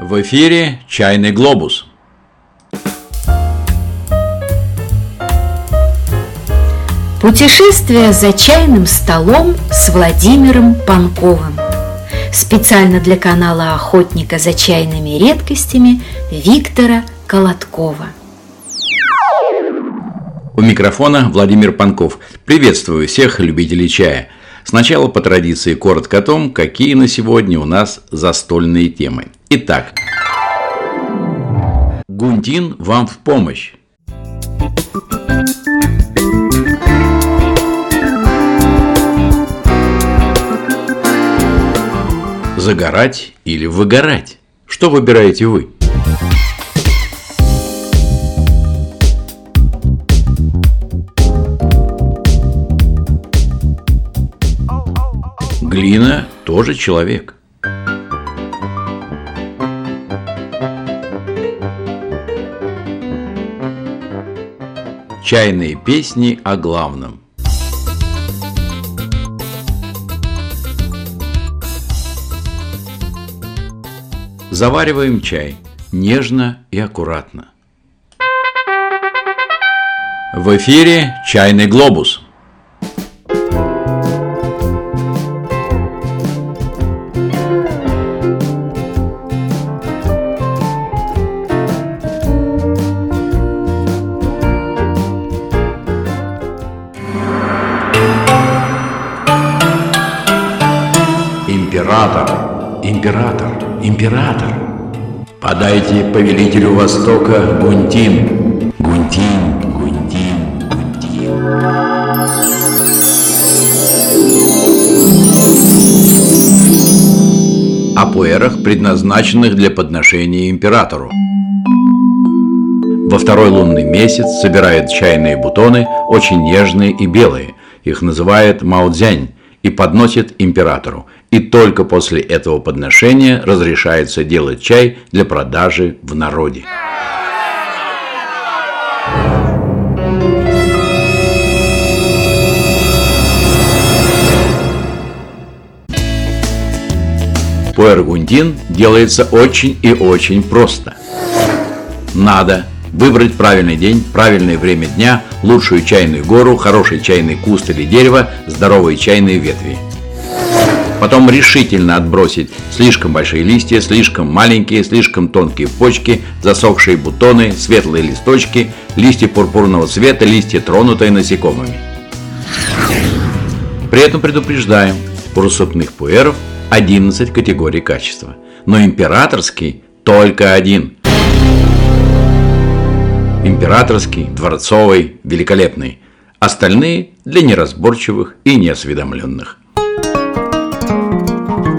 В эфире «Чайный глобус». Путешествие за чайным столом с Владимиром Панковым. Специально для канала охотника за чайными редкостями Виктора Колоткова. У микрофона Владимир Панков. Приветствую всех любителей чая. Сначала по традиции коротко о том, какие на сегодня у нас застольные темы. Итак, Гунтин вам в помощь. Загорать или выгорать? Что выбираете вы? Глина тоже человек. Чайные песни о главном. Завариваем чай нежно и аккуратно. В эфире «Чайный глобус». Подайте повелителю Востока Гунтин. Гунтин, Гунтин, Гунтин. О пуэрах, предназначенных для подношения императору. Во второй лунный месяц собирает чайные бутоны, очень нежные и белые. Их называют маудзянь и подносит императору. И только после этого подношения разрешается делать чай для продажи в народе. Пуэргундин делается очень и очень просто. Надо выбрать правильный день, правильное время дня, лучшую чайную гору, хороший чайный куст или дерево, здоровые чайные ветви. Потом решительно отбросить слишком большие листья, слишком маленькие, слишком тонкие почки, засохшие бутоны, светлые листочки, листья пурпурного цвета, листья, тронутые насекомыми. При этом предупреждаем, у рассыпных пуэров 11 категорий качества, но императорский только один. Императорский, дворцовый, великолепный. Остальные для неразборчивых и неосведомленных.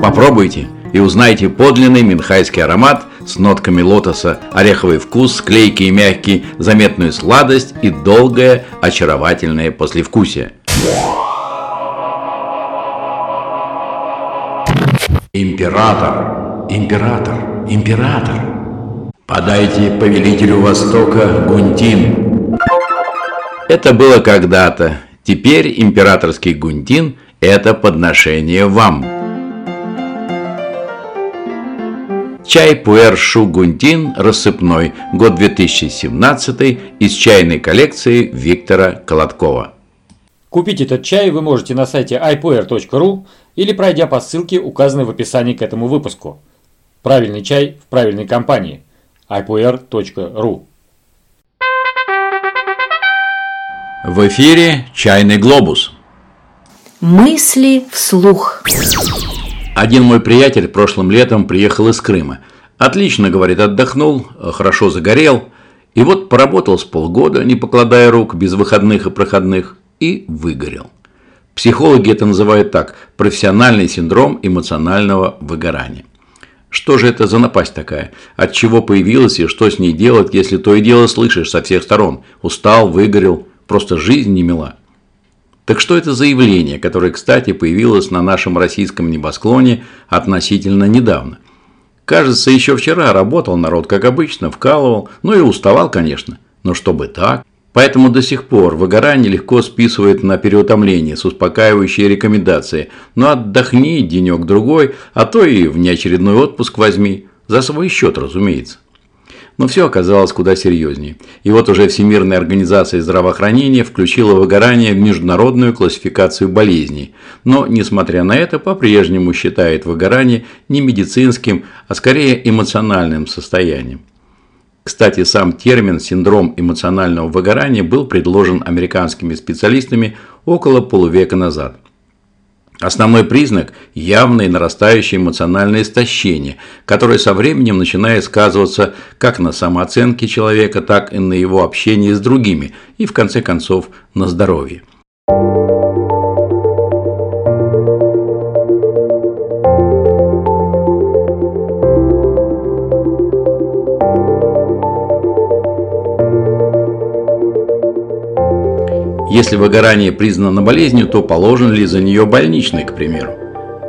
Попробуйте и узнайте подлинный минхайский аромат с нотками лотоса, ореховый вкус, клейкий и мягкий, заметную сладость и долгое очаровательное послевкусие. Император, император, император. Подайте повелителю Востока Гунтин. Это было когда-то. Теперь императорский Гунтин – это подношение вам. Чай Пуэр Шу Гунтин рассыпной, год 2017 из чайной коллекции Виктора Колоткова. Купить этот чай вы можете на сайте ipuer.ru или пройдя по ссылке, указанной в описании к этому выпуску. Правильный чай в правильной компании. ipuer.ru В эфире «Чайный глобус». Мысли вслух. Один мой приятель прошлым летом приехал из Крыма. Отлично, говорит, отдохнул, хорошо загорел. И вот поработал с полгода, не покладая рук, без выходных и проходных, и выгорел. Психологи это называют так – профессиональный синдром эмоционального выгорания. Что же это за напасть такая? От чего появилась и что с ней делать, если то и дело слышишь со всех сторон? Устал, выгорел, просто жизнь не мила. Так что это за явление, которое, кстати, появилось на нашем российском небосклоне относительно недавно? Кажется, еще вчера работал народ, как обычно, вкалывал, ну и уставал, конечно. Но чтобы так? Поэтому до сих пор выгорание легко списывает на переутомление с успокаивающей рекомендацией. Ну отдохни денек-другой, а то и внеочередной отпуск возьми. За свой счет, разумеется. Но все оказалось куда серьезнее. И вот уже Всемирная организация здравоохранения включила выгорание в международную классификацию болезней. Но, несмотря на это, по-прежнему считает выгорание не медицинским, а скорее эмоциональным состоянием. Кстати, сам термин «синдром эмоционального выгорания» был предложен американскими специалистами около полувека назад – Основной признак – явное нарастающее эмоциональное истощение, которое со временем начинает сказываться как на самооценке человека, так и на его общении с другими и, в конце концов, на здоровье. Если выгорание признано болезнью, то положен ли за нее больничный, к примеру?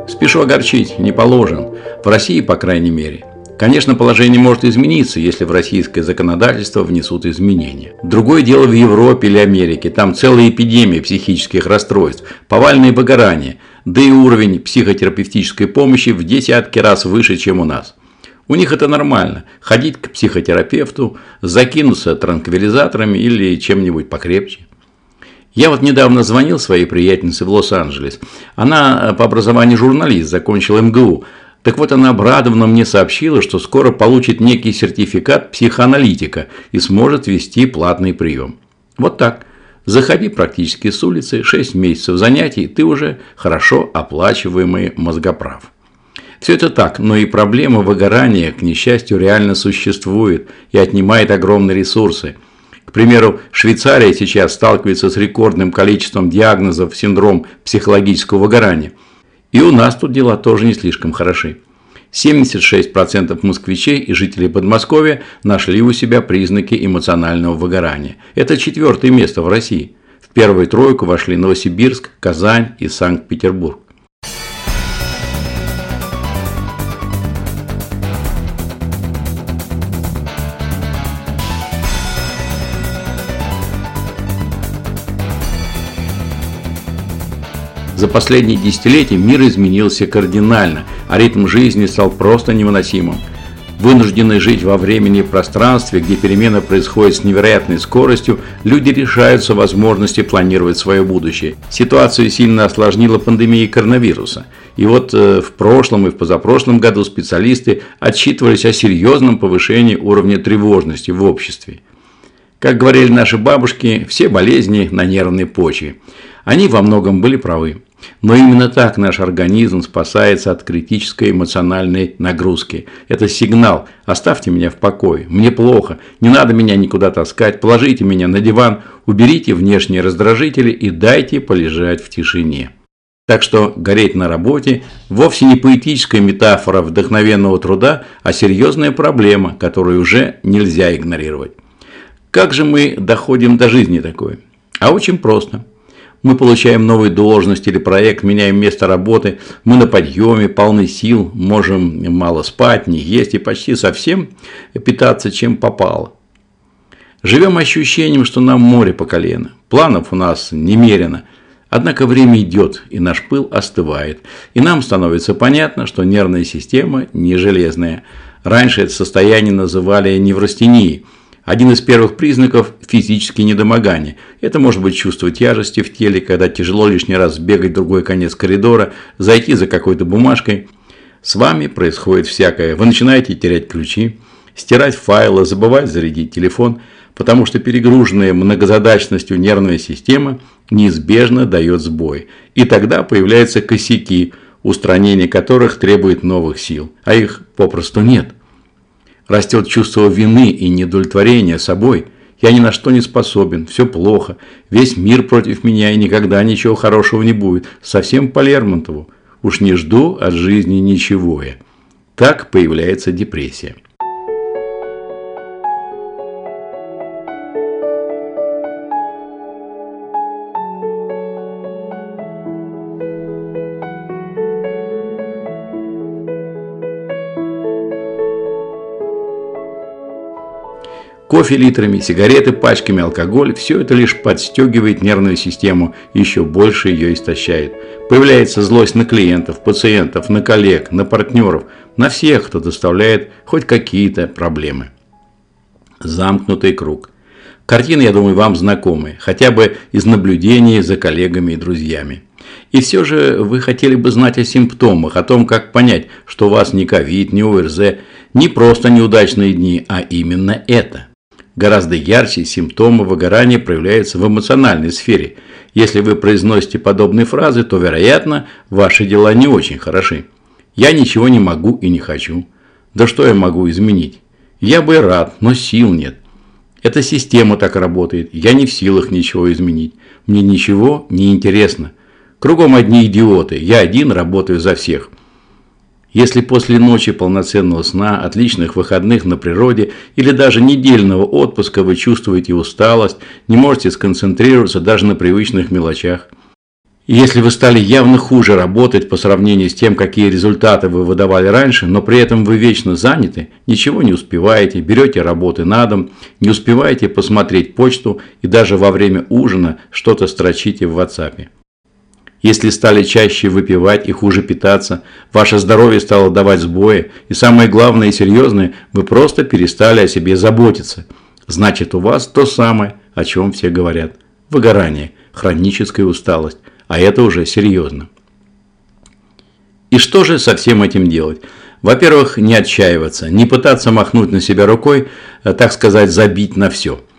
Спешу огорчить, не положен. В России, по крайней мере. Конечно, положение может измениться, если в российское законодательство внесут изменения. Другое дело в Европе или Америке. Там целая эпидемия психических расстройств, повальное выгорание, да и уровень психотерапевтической помощи в десятки раз выше, чем у нас. У них это нормально. Ходить к психотерапевту, закинуться транквилизаторами или чем-нибудь покрепче. Я вот недавно звонил своей приятельнице в Лос-Анджелес. Она э, по образованию журналист, закончила МГУ. Так вот, она обрадованно мне сообщила, что скоро получит некий сертификат психоаналитика и сможет вести платный прием. Вот так. Заходи практически с улицы, 6 месяцев занятий, ты уже хорошо оплачиваемый мозгоправ. Все это так, но и проблема выгорания, к несчастью, реально существует и отнимает огромные ресурсы – к примеру, Швейцария сейчас сталкивается с рекордным количеством диагнозов синдром психологического выгорания. И у нас тут дела тоже не слишком хороши. 76% москвичей и жителей Подмосковья нашли у себя признаки эмоционального выгорания. Это четвертое место в России. В первую тройку вошли Новосибирск, Казань и Санкт-Петербург. За последние десятилетия мир изменился кардинально, а ритм жизни стал просто невыносимым. Вынужденные жить во времени и пространстве, где перемена происходит с невероятной скоростью, люди решаются возможности планировать свое будущее. Ситуацию сильно осложнила пандемия коронавируса. И вот э, в прошлом и в позапрошлом году специалисты отчитывались о серьезном повышении уровня тревожности в обществе. Как говорили наши бабушки, все болезни на нервной почве. Они во многом были правы. Но именно так наш организм спасается от критической эмоциональной нагрузки. Это сигнал «оставьте меня в покое, мне плохо, не надо меня никуда таскать, положите меня на диван, уберите внешние раздражители и дайте полежать в тишине». Так что гореть на работе вовсе не поэтическая метафора вдохновенного труда, а серьезная проблема, которую уже нельзя игнорировать. Как же мы доходим до жизни такой? А очень просто – мы получаем новую должность или проект, меняем место работы, мы на подъеме, полны сил, можем мало спать, не есть и почти совсем питаться, чем попало. Живем ощущением, что нам море по колено. Планов у нас немерено. Однако время идет, и наш пыл остывает. И нам становится понятно, что нервная система не железная. Раньше это состояние называли неврастенией – один из первых признаков – физические недомогания. Это может быть чувство тяжести в теле, когда тяжело лишний раз бегать в другой конец коридора, зайти за какой-то бумажкой. С вами происходит всякое. Вы начинаете терять ключи, стирать файлы, забывать зарядить телефон, потому что перегруженная многозадачностью нервная система неизбежно дает сбой. И тогда появляются косяки, устранение которых требует новых сил, а их попросту нет – Растет чувство вины и недовлетворения собой. Я ни на что не способен, все плохо, весь мир против меня и никогда ничего хорошего не будет. Совсем по Лермонтову. Уж не жду от жизни ничего я. Так появляется депрессия. Кофе литрами, сигареты пачками, алкоголь – все это лишь подстегивает нервную систему, еще больше ее истощает. Появляется злость на клиентов, пациентов, на коллег, на партнеров, на всех, кто доставляет хоть какие-то проблемы. Замкнутый круг. Картины, я думаю, вам знакомы, хотя бы из наблюдений за коллегами и друзьями. И все же вы хотели бы знать о симптомах, о том, как понять, что у вас не ковид, не ОРЗ, не просто неудачные дни, а именно это. Гораздо ярче симптомы выгорания проявляются в эмоциональной сфере. Если вы произносите подобные фразы, то, вероятно, ваши дела не очень хороши. Я ничего не могу и не хочу. Да что я могу изменить? Я бы рад, но сил нет. Эта система так работает. Я не в силах ничего изменить. Мне ничего не интересно. Кругом одни идиоты. Я один работаю за всех. Если после ночи полноценного сна, отличных выходных на природе или даже недельного отпуска вы чувствуете усталость, не можете сконцентрироваться даже на привычных мелочах. если вы стали явно хуже работать по сравнению с тем, какие результаты вы выдавали раньше, но при этом вы вечно заняты, ничего не успеваете, берете работы на дом, не успеваете посмотреть почту и даже во время ужина что-то строчите в WhatsApp. Если стали чаще выпивать и хуже питаться, ваше здоровье стало давать сбои, и самое главное и серьезное, вы просто перестали о себе заботиться. Значит, у вас то самое, о чем все говорят. Выгорание, хроническая усталость, а это уже серьезно. И что же со всем этим делать? Во-первых, не отчаиваться, не пытаться махнуть на себя рукой, э, так сказать, забить на все –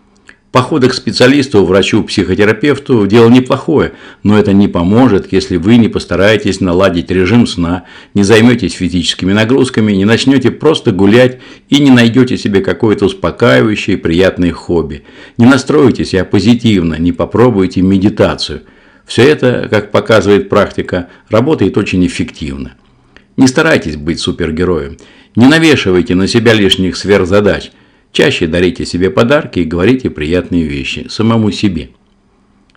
Походы к специалисту, врачу, психотерапевту – дело неплохое, но это не поможет, если вы не постараетесь наладить режим сна, не займетесь физическими нагрузками, не начнете просто гулять и не найдете себе какое-то успокаивающее и приятное хобби, не настроите себя позитивно, не попробуете медитацию. Все это, как показывает практика, работает очень эффективно. Не старайтесь быть супергероем, не навешивайте на себя лишних сверхзадач – Чаще дарите себе подарки и говорите приятные вещи самому себе.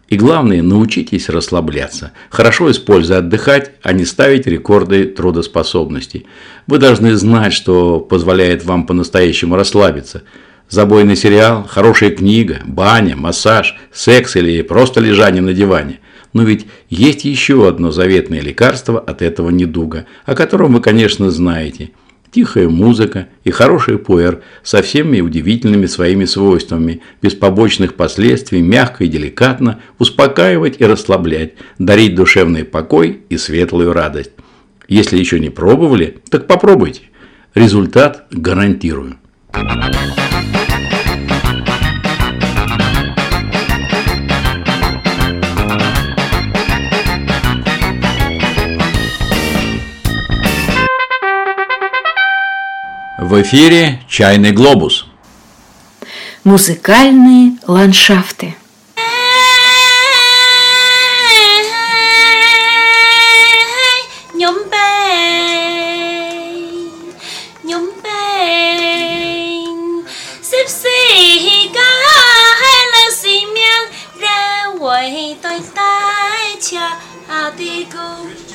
И главное, научитесь расслабляться, хорошо используя отдыхать, а не ставить рекорды трудоспособности. Вы должны знать, что позволяет вам по-настоящему расслабиться. Забойный сериал, хорошая книга, баня, массаж, секс или просто лежание на диване. Но ведь есть еще одно заветное лекарство от этого недуга, о котором вы, конечно, знаете – Тихая музыка и хороший пуэр со всеми удивительными своими свойствами, без побочных последствий, мягко и деликатно успокаивать и расслаблять, дарить душевный покой и светлую радость. Если еще не пробовали, так попробуйте. Результат гарантирую. В эфире «Чайный глобус». Музыкальные ландшафты.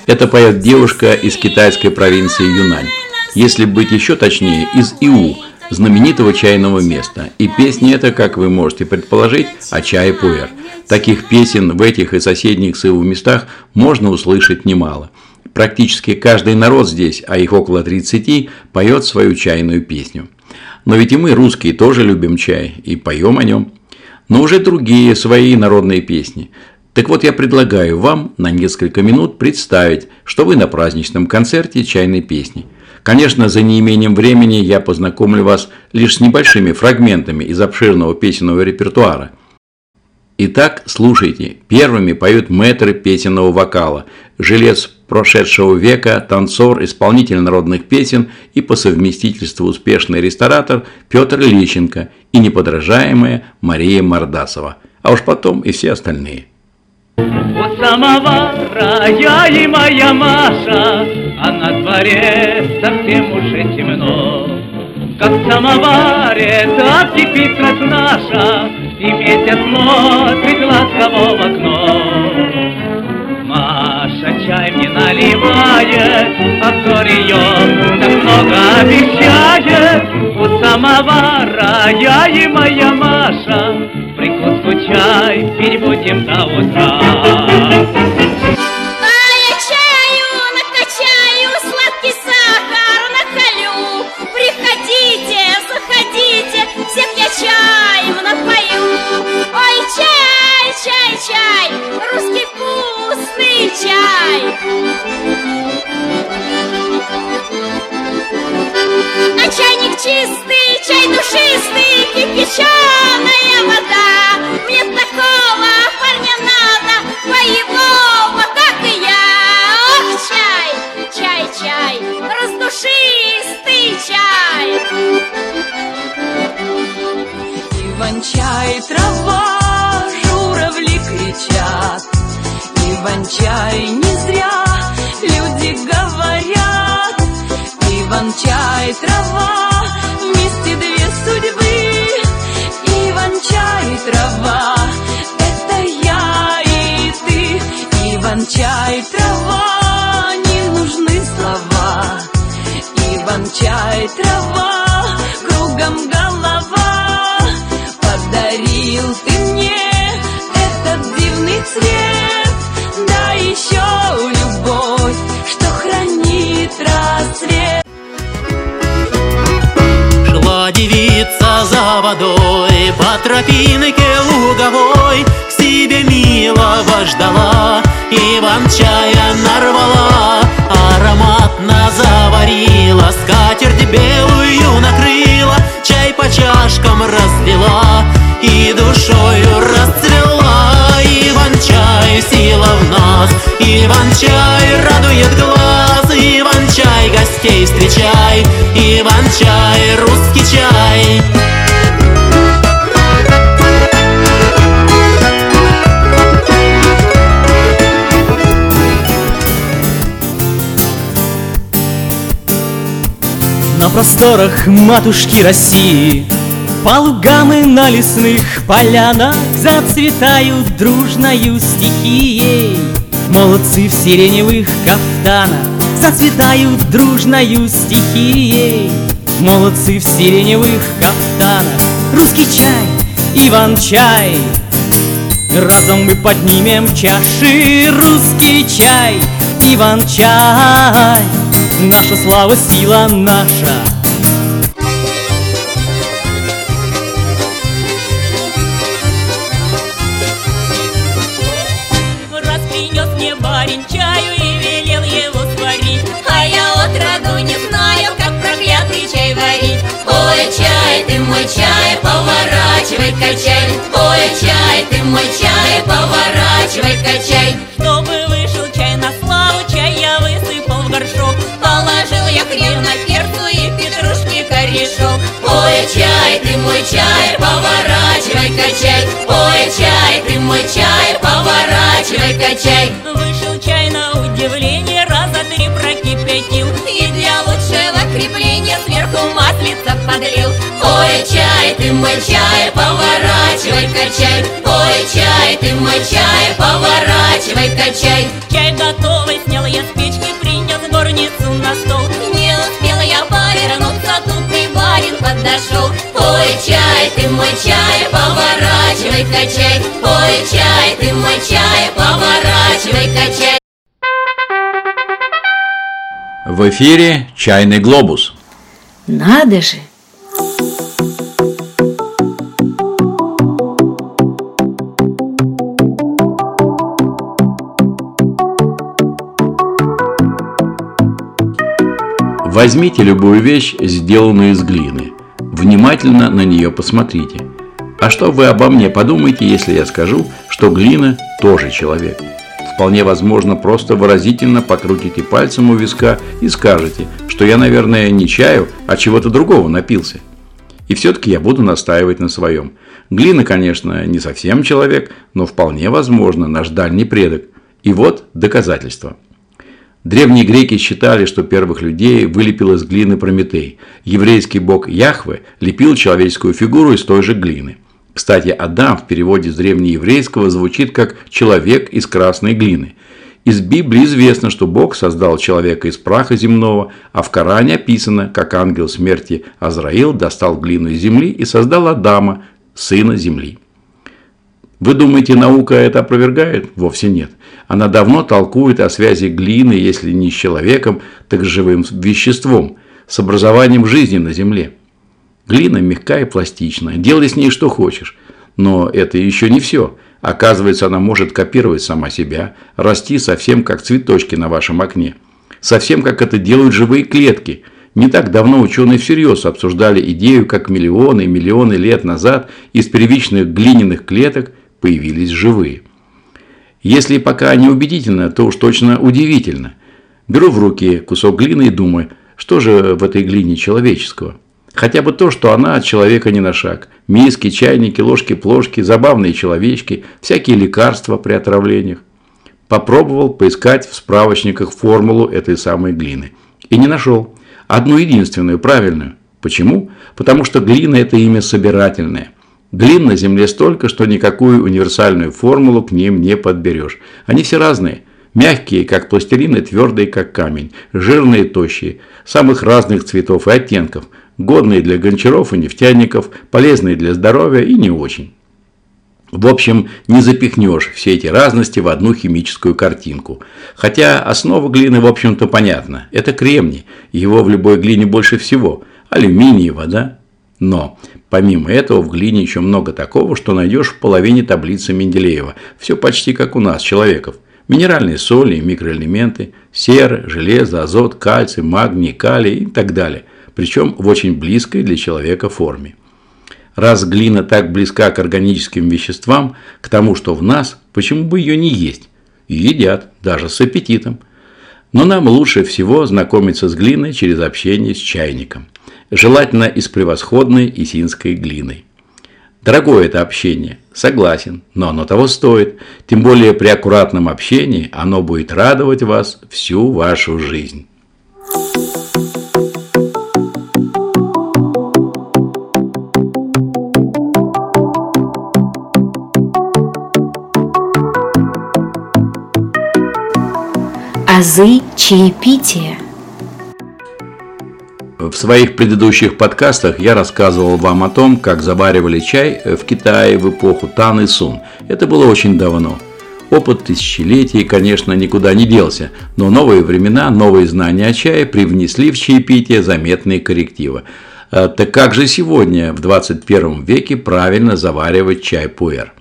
Это поет девушка из китайской провинции Юнань если быть еще точнее, из Иу, знаменитого чайного места. И песня эта, как вы можете предположить, о чае пуэр. Таких песен в этих и соседних с Иу местах можно услышать немало. Практически каждый народ здесь, а их около 30, поет свою чайную песню. Но ведь и мы, русские, тоже любим чай и поем о нем. Но уже другие свои народные песни. Так вот, я предлагаю вам на несколько минут представить, что вы на праздничном концерте чайной песни – Конечно, за неимением времени я познакомлю вас лишь с небольшими фрагментами из обширного песенного репертуара. Итак, слушайте. Первыми поют мэтры песенного вокала, жилец прошедшего века, танцор, исполнитель народных песен и по совместительству успешный ресторатор Петр Лещенко и неподражаемая Мария Мордасова. А уж потом и все остальные. У самовара я и моя Маша, А на дворе совсем уже темно. Как в самоваре так кипит наша, И месяц смотрит ласково в окно. Маша чай мне наливает, А взор ее так много обещает. У самовара я и моя Маша Прикуску чай перебудем до утра А чаю накачаю, сладкий сахар наколю. Приходите, заходите, всех я чаем напою. Ой, чай, чай, чай, русский вкусный чай. Водой По тропинке луговой К себе милого ждала. Иван-чая нарвала Ароматно заварила Скатерть белую накрыла Чай по чашкам разлила И душою расцвела. Иван-чай, сила в нас Иван-чай радует глаз Иван-чай, гостей встречай Иван-чай, русский чай просторах матушки России. По лугам и на лесных полянах Зацветают дружною стихией. Молодцы в сиреневых кафтанах Зацветают дружною стихией. Молодцы в сиреневых кафтанах Русский чай, Иван-чай Разом мы поднимем чаши Русский чай, Иван-чай Наша слава, сила наша. Раз принес мне барин чаю и велел его сварить. А я от роду не знаю, как проклятый чай варить. Ой, чай, ты мой чай, поворачивай, качай. Ой, чай, ты мой чай, поворачивай, качай На перцу и петрушки корешок. Ой, чай, ты мой чай, поворачивай, качай. Ой, чай, ты мой чай, поворачивай, качай. Вышел чай на удивление, раза три прокипятил. И для лучшего крепления сверху маслица подлил. Ой, чай, ты мой чай, поворачивай, качай. Ой, чай, ты мой чай, поворачивай, качай. Чай готовый, снял я с печки, принес горницу на стол чай, ты мой чай, поворачивай, качай Ой, чай, ты мой чай, поворачивай, качай В эфире «Чайный глобус». Надо же! Возьмите любую вещь, сделанную из глины. Внимательно на нее посмотрите. А что вы обо мне подумаете, если я скажу, что глина тоже человек? Вполне возможно, просто выразительно покрутите пальцем у виска и скажете, что я, наверное, не чаю, а чего-то другого напился. И все-таки я буду настаивать на своем. Глина, конечно, не совсем человек, но вполне возможно наш дальний предок. И вот доказательства. Древние греки считали, что первых людей вылепил из глины Прометей. Еврейский бог Яхве лепил человеческую фигуру из той же глины. Кстати, Адам в переводе с древнееврейского звучит как «человек из красной глины». Из Библии известно, что Бог создал человека из праха земного, а в Коране описано, как ангел смерти Азраил достал глину из земли и создал Адама, сына земли. Вы думаете, наука это опровергает? Вовсе нет. Она давно толкует о связи глины, если не с человеком, так с живым веществом, с образованием жизни на Земле. Глина мягкая и пластичная, делай с ней что хочешь. Но это еще не все. Оказывается, она может копировать сама себя, расти совсем как цветочки на вашем окне. Совсем как это делают живые клетки. Не так давно ученые всерьез обсуждали идею, как миллионы и миллионы лет назад из первичных глиняных клеток появились живые. Если пока не убедительно, то уж точно удивительно. Беру в руки кусок глины и думаю, что же в этой глине человеческого? Хотя бы то, что она от человека не на шаг. Миски, чайники, ложки, плошки, забавные человечки, всякие лекарства при отравлениях. Попробовал поискать в справочниках формулу этой самой глины. И не нашел. Одну единственную, правильную. Почему? Потому что глина – это имя собирательное – Глин на Земле столько, что никакую универсальную формулу к ним не подберешь. Они все разные. Мягкие, как пластилин, и твердые, как камень. Жирные, тощие. Самых разных цветов и оттенков. Годные для гончаров и нефтяников, полезные для здоровья и не очень. В общем, не запихнешь все эти разности в одну химическую картинку. Хотя основа глины, в общем-то, понятна. Это кремний. Его в любой глине больше всего. Алюминий вода. Но помимо этого в глине еще много такого, что найдешь в половине таблицы Менделеева. Все почти как у нас, человеков. Минеральные соли и микроэлементы, сера, железо, азот, кальций, магний, калий и так далее. Причем в очень близкой для человека форме. Раз глина так близка к органическим веществам, к тому, что в нас, почему бы ее не есть? И едят, даже с аппетитом. Но нам лучше всего знакомиться с глиной через общение с чайником – желательно из превосходной исинской глины. Дорогое это общение, согласен, но оно того стоит. Тем более при аккуратном общении оно будет радовать вас всю вашу жизнь. Азы чаепития – в своих предыдущих подкастах я рассказывал вам о том, как заваривали чай в Китае в эпоху Тан и Сун. Это было очень давно. Опыт тысячелетий, конечно, никуда не делся, но новые времена, новые знания о чае привнесли в чаепитие заметные коррективы. А, так как же сегодня, в 21 веке, правильно заваривать чай пуэр?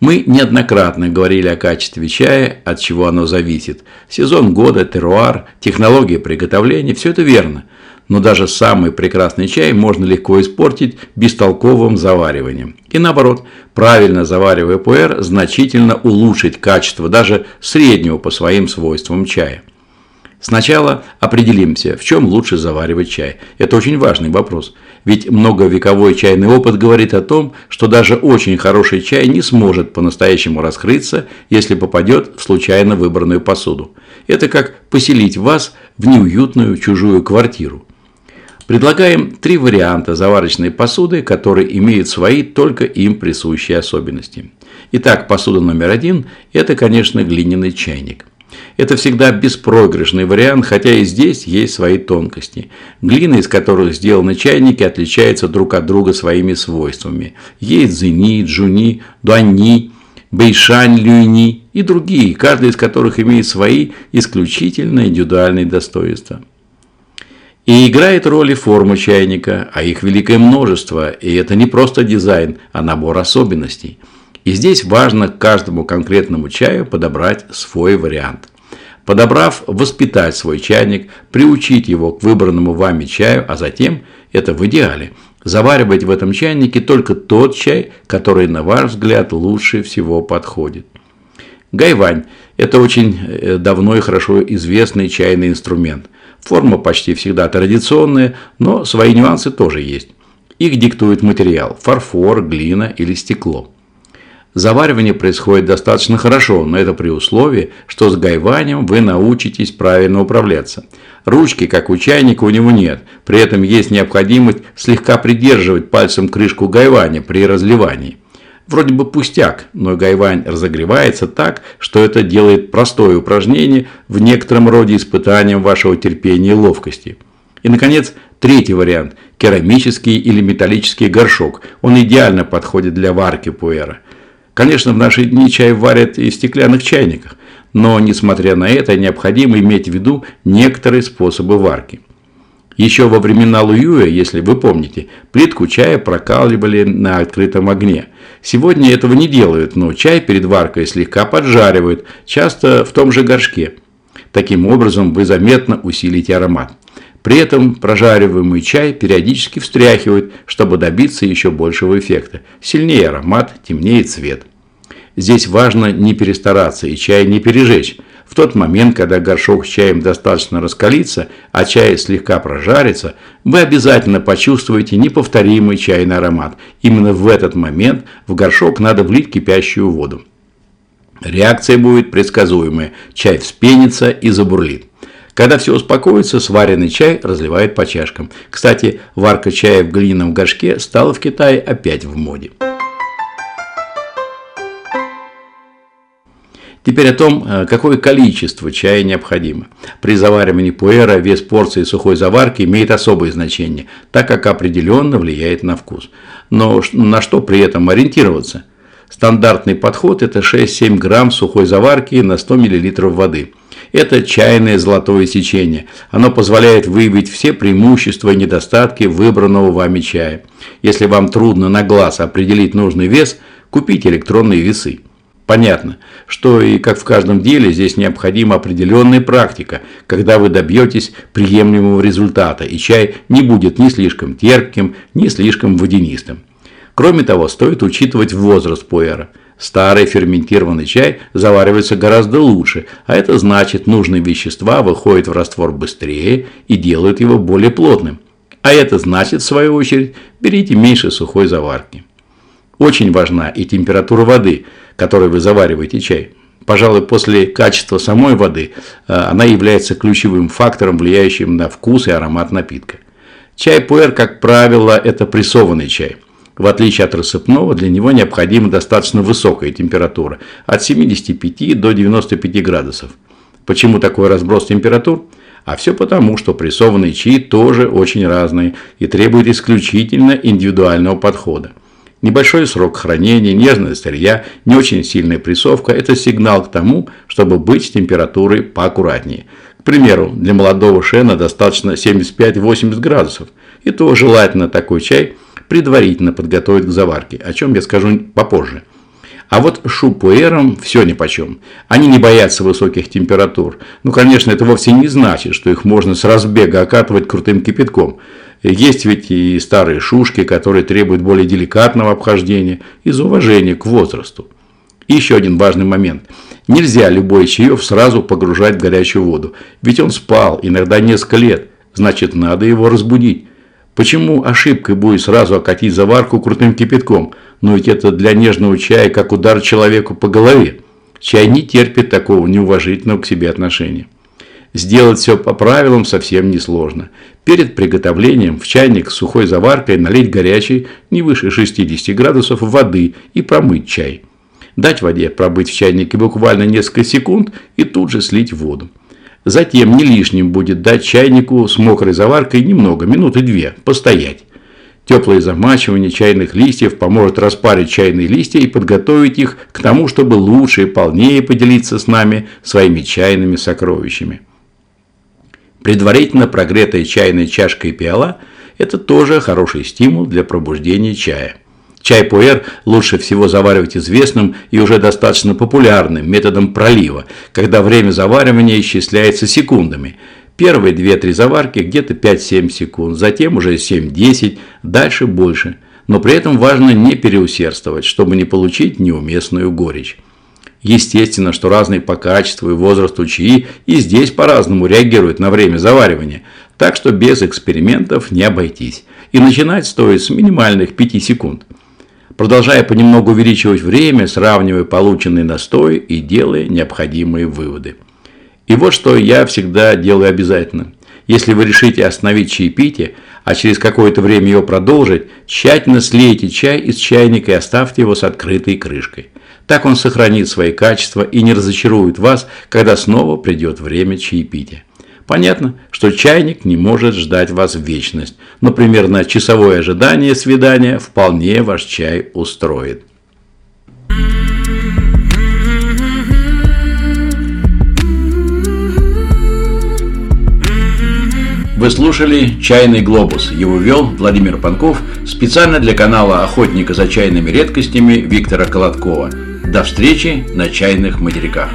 Мы неоднократно говорили о качестве чая, от чего оно зависит. Сезон года, теруар, технология приготовления – все это верно – но даже самый прекрасный чай можно легко испортить бестолковым завариванием. И наоборот, правильно заваривая пуэр, значительно улучшить качество даже среднего по своим свойствам чая. Сначала определимся, в чем лучше заваривать чай. Это очень важный вопрос. Ведь многовековой чайный опыт говорит о том, что даже очень хороший чай не сможет по-настоящему раскрыться, если попадет в случайно выбранную посуду. Это как поселить вас в неуютную чужую квартиру. Предлагаем три варианта заварочной посуды, которые имеют свои только им присущие особенности. Итак, посуда номер один – это, конечно, глиняный чайник. Это всегда беспроигрышный вариант, хотя и здесь есть свои тонкости. Глина, из которых сделаны чайники, отличается друг от друга своими свойствами. Есть зени, джуни, дуани, бейшань, люйни и другие, каждый из которых имеет свои исключительно индивидуальные достоинства. И играет роль и форма чайника, а их великое множество, и это не просто дизайн, а набор особенностей. И здесь важно каждому конкретному чаю подобрать свой вариант. Подобрав, воспитать свой чайник, приучить его к выбранному вами чаю, а затем, это в идеале, заваривать в этом чайнике только тот чай, который, на ваш взгляд, лучше всего подходит. Гайвань – это очень э, давно и хорошо известный чайный инструмент. Форма почти всегда традиционная, но свои нюансы тоже есть. Их диктует материал – фарфор, глина или стекло. Заваривание происходит достаточно хорошо, но это при условии, что с гайванием вы научитесь правильно управляться. Ручки, как у чайника, у него нет. При этом есть необходимость слегка придерживать пальцем крышку гайвани при разливании. Вроде бы пустяк, но гайвань разогревается так, что это делает простое упражнение в некотором роде испытанием вашего терпения и ловкости. И, наконец, третий вариант – керамический или металлический горшок. Он идеально подходит для варки пуэра. Конечно, в наши дни чай варят и в стеклянных чайниках, но, несмотря на это, необходимо иметь в виду некоторые способы варки. Еще во времена Луюя, если вы помните, плитку чая прокаливали на открытом огне. Сегодня этого не делают, но чай перед варкой слегка поджаривают, часто в том же горшке. Таким образом вы заметно усилите аромат. При этом прожариваемый чай периодически встряхивают, чтобы добиться еще большего эффекта. Сильнее аромат, темнее цвет. Здесь важно не перестараться и чай не пережечь. В тот момент, когда горшок с чаем достаточно раскалится, а чай слегка прожарится, вы обязательно почувствуете неповторимый чайный аромат. Именно в этот момент в горшок надо влить кипящую воду. Реакция будет предсказуемая. Чай вспенится и забурлит. Когда все успокоится, сваренный чай разливают по чашкам. Кстати, варка чая в глиняном горшке стала в Китае опять в моде. Теперь о том, э, какое количество чая необходимо. При заваривании пуэра вес порции сухой заварки имеет особое значение, так как определенно влияет на вкус. Но на что при этом ориентироваться? Стандартный подход – это 6-7 грамм сухой заварки на 100 мл воды. Это чайное золотое сечение. Оно позволяет выявить все преимущества и недостатки выбранного вами чая. Если вам трудно на глаз определить нужный вес, купите электронные весы. Понятно, что и как в каждом деле здесь необходима определенная практика, когда вы добьетесь приемлемого результата, и чай не будет ни слишком терпким, ни слишком водянистым. Кроме того, стоит учитывать возраст пуэра. Старый ферментированный чай заваривается гораздо лучше, а это значит, нужные вещества выходят в раствор быстрее и делают его более плотным. А это значит, в свою очередь, берите меньше сухой заварки. Очень важна и температура воды – которой вы завариваете чай. Пожалуй, после качества самой воды э, она является ключевым фактором, влияющим на вкус и аромат напитка. Чай пуэр, как правило, это прессованный чай. В отличие от рассыпного, для него необходима достаточно высокая температура – от 75 до 95 градусов. Почему такой разброс температур? А все потому, что прессованные чаи тоже очень разные и требуют исключительно индивидуального подхода. Небольшой срок хранения, нежная сырья, не очень сильная прессовка – это сигнал к тому, чтобы быть с температурой поаккуратнее. К примеру, для молодого шена достаточно 75-80 градусов. И то желательно такой чай предварительно подготовить к заварке, о чем я скажу попозже. А вот шупуэрам все нипочем. Они не боятся высоких температур. Ну, конечно, это вовсе не значит, что их можно с разбега окатывать крутым кипятком. Есть ведь и старые шушки, которые требуют более деликатного обхождения из уважения к возрасту. И еще один важный момент. Нельзя любой чаев сразу погружать в горячую воду, ведь он спал иногда несколько лет, значит надо его разбудить. Почему ошибкой будет сразу окатить заварку крутым кипятком? Но ведь это для нежного чая как удар человеку по голове. Чай не терпит такого неуважительного к себе отношения. Сделать все по правилам совсем несложно. Перед приготовлением в чайник с сухой заваркой налить горячей, не выше 60 градусов, воды и промыть чай. Дать воде пробыть в чайнике буквально несколько секунд и тут же слить воду. Затем не лишним будет дать чайнику с мокрой заваркой немного, минуты две, постоять. Теплое замачивание чайных листьев поможет распарить чайные листья и подготовить их к тому, чтобы лучше и полнее поделиться с нами своими чайными сокровищами. Предварительно прогретая чайная чашка и пиала – это тоже хороший стимул для пробуждения чая. Чай пуэр лучше всего заваривать известным и уже достаточно популярным методом пролива, когда время заваривания исчисляется секундами. Первые 2-3 заварки где-то 5-7 секунд, затем уже 7-10, дальше больше. Но при этом важно не переусердствовать, чтобы не получить неуместную горечь. Естественно, что разные по качеству и возрасту чаи и здесь по-разному реагируют на время заваривания, так что без экспериментов не обойтись. И начинать стоит с минимальных 5 секунд. Продолжая понемногу увеличивать время, сравнивая полученный настой и делая необходимые выводы. И вот что я всегда делаю обязательно. Если вы решите остановить чаепитие, а через какое-то время его продолжить, тщательно слейте чай из чайника и оставьте его с открытой крышкой. Так он сохранит свои качества и не разочарует вас, когда снова придет время чаепития. Понятно, что чайник не может ждать вас в вечность, но примерно часовое ожидание свидания вполне ваш чай устроит. Вы слушали «Чайный глобус». Его вел Владимир Панков специально для канала «Охотника за чайными редкостями» Виктора Колоткова. До встречи на чайных материках.